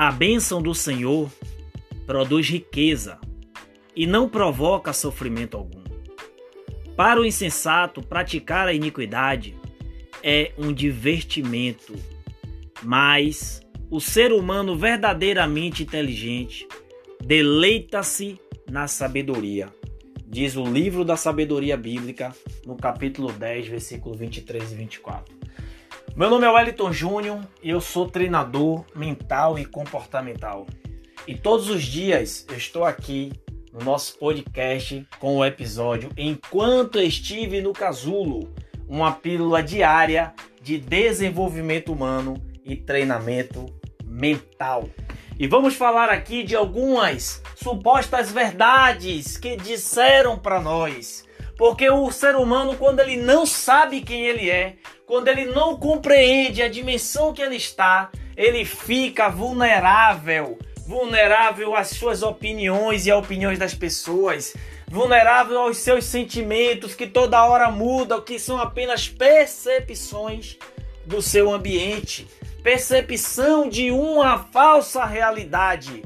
A bênção do Senhor produz riqueza e não provoca sofrimento algum. Para o insensato, praticar a iniquidade é um divertimento, mas o ser humano verdadeiramente inteligente deleita-se na sabedoria. Diz o livro da sabedoria bíblica, no capítulo 10, versículo 23 e 24. Meu nome é Wellington Júnior e eu sou treinador mental e comportamental. E todos os dias eu estou aqui no nosso podcast com o episódio Enquanto Estive no Casulo, uma pílula diária de desenvolvimento humano e treinamento mental. E vamos falar aqui de algumas supostas verdades que disseram para nós. Porque o ser humano, quando ele não sabe quem ele é, quando ele não compreende a dimensão que ele está, ele fica vulnerável. Vulnerável às suas opiniões e às opiniões das pessoas, vulnerável aos seus sentimentos que toda hora mudam, que são apenas percepções do seu ambiente, percepção de uma falsa realidade.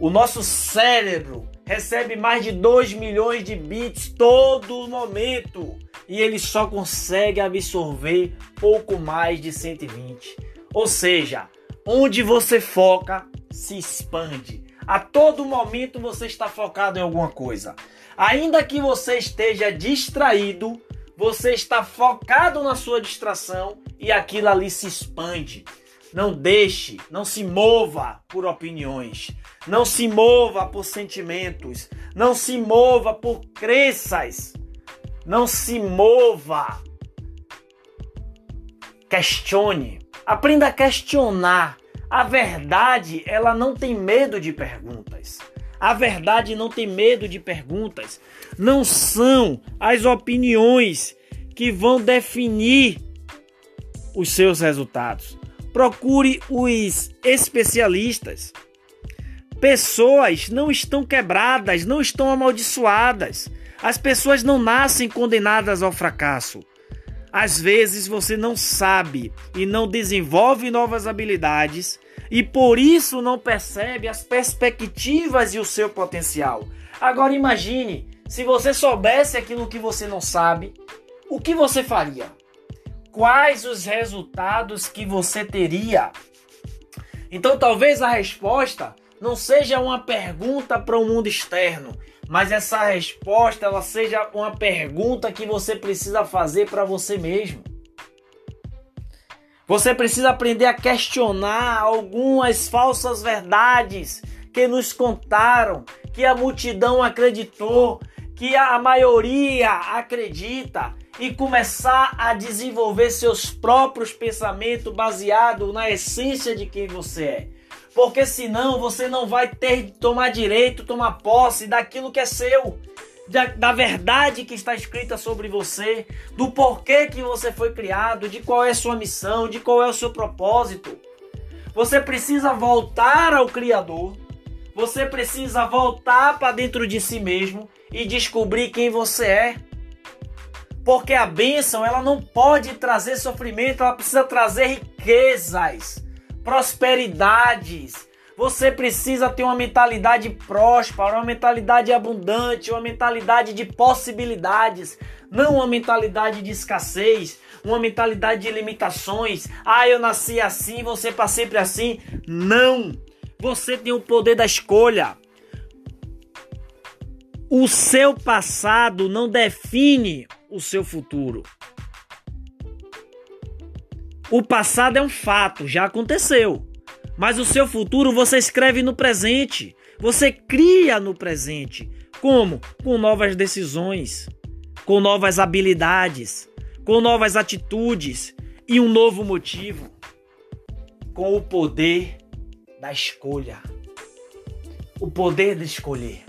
O nosso cérebro recebe mais de 2 milhões de bits todo momento e ele só consegue absorver pouco mais de 120. Ou seja, onde você foca se expande. A todo momento você está focado em alguma coisa. Ainda que você esteja distraído, você está focado na sua distração e aquilo ali se expande. Não deixe, não se mova por opiniões, não se mova por sentimentos, não se mova por crenças, não se mova. Questione, aprenda a questionar. A verdade, ela não tem medo de perguntas. A verdade não tem medo de perguntas. Não são as opiniões que vão definir os seus resultados. Procure os especialistas. Pessoas não estão quebradas, não estão amaldiçoadas. As pessoas não nascem condenadas ao fracasso. Às vezes você não sabe e não desenvolve novas habilidades e por isso não percebe as perspectivas e o seu potencial. Agora imagine, se você soubesse aquilo que você não sabe, o que você faria? Quais os resultados que você teria? Então talvez a resposta não seja uma pergunta para o mundo externo, mas essa resposta ela seja uma pergunta que você precisa fazer para você mesmo. Você precisa aprender a questionar algumas falsas verdades que nos contaram, que a multidão acreditou, que a maioria acredita e começar a desenvolver seus próprios pensamentos baseado na essência de quem você é. Porque senão você não vai ter tomar direito, tomar posse daquilo que é seu, da, da verdade que está escrita sobre você, do porquê que você foi criado, de qual é a sua missão, de qual é o seu propósito. Você precisa voltar ao Criador. Você precisa voltar para dentro de si mesmo e descobrir quem você é. Porque a bênção, ela não pode trazer sofrimento, ela precisa trazer riquezas, prosperidades. Você precisa ter uma mentalidade próspera, uma mentalidade abundante, uma mentalidade de possibilidades, não uma mentalidade de escassez, uma mentalidade de limitações. Ah, eu nasci assim, você para sempre assim. Não! Você tem o poder da escolha. O seu passado não define o seu futuro. O passado é um fato, já aconteceu. Mas o seu futuro você escreve no presente. Você cria no presente. Como? Com novas decisões, com novas habilidades, com novas atitudes e um novo motivo. Com o poder da escolha. O poder de escolher.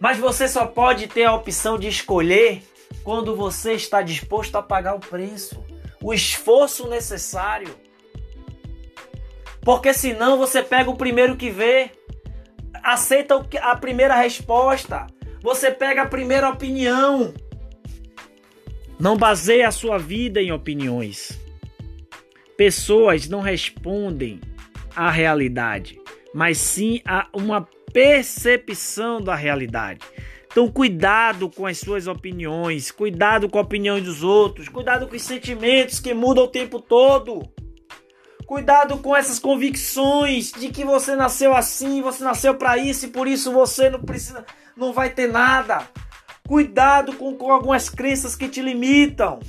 Mas você só pode ter a opção de escolher quando você está disposto a pagar o preço, o esforço necessário. Porque senão você pega o primeiro que vê, aceita a primeira resposta, você pega a primeira opinião. Não baseie a sua vida em opiniões. Pessoas não respondem a realidade, mas sim a uma percepção da realidade. Então, cuidado com as suas opiniões, cuidado com a opinião dos outros, cuidado com os sentimentos que mudam o tempo todo. Cuidado com essas convicções de que você nasceu assim, você nasceu para isso e por isso você não precisa, não vai ter nada. Cuidado com, com algumas crenças que te limitam.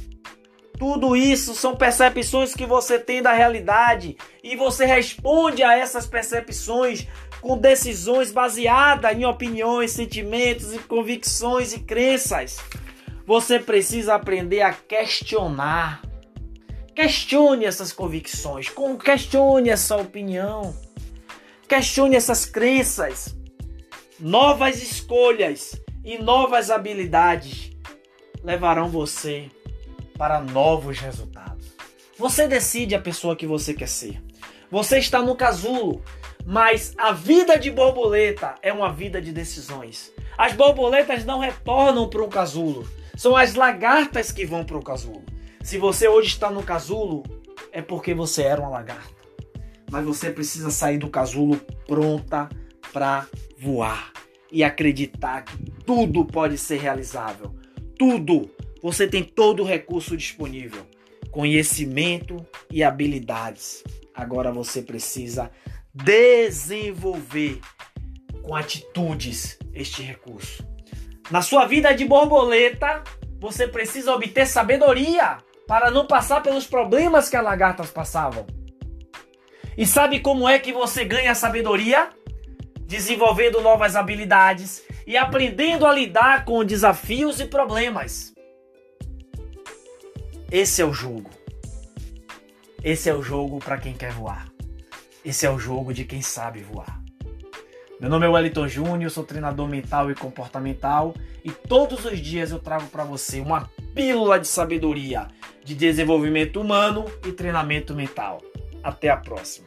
Tudo isso são percepções que você tem da realidade e você responde a essas percepções com decisões baseadas em opiniões, sentimentos e convicções e crenças. Você precisa aprender a questionar. Questione essas convicções, questione essa opinião, questione essas crenças. Novas escolhas e novas habilidades levarão você para novos resultados. Você decide a pessoa que você quer ser. Você está no casulo, mas a vida de borboleta é uma vida de decisões. As borboletas não retornam para o casulo, são as lagartas que vão para o casulo. Se você hoje está no casulo, é porque você era uma lagarta. Mas você precisa sair do casulo pronta para voar e acreditar que tudo pode ser realizável. Tudo. Você tem todo o recurso disponível, conhecimento e habilidades. Agora você precisa desenvolver com atitudes este recurso. Na sua vida de borboleta, você precisa obter sabedoria para não passar pelos problemas que as lagartas passavam. E sabe como é que você ganha sabedoria? Desenvolvendo novas habilidades e aprendendo a lidar com desafios e problemas. Esse é o jogo. Esse é o jogo para quem quer voar. Esse é o jogo de quem sabe voar. Meu nome é Wellington Júnior, sou treinador mental e comportamental e todos os dias eu trago para você uma pílula de sabedoria, de desenvolvimento humano e treinamento mental. Até a próxima.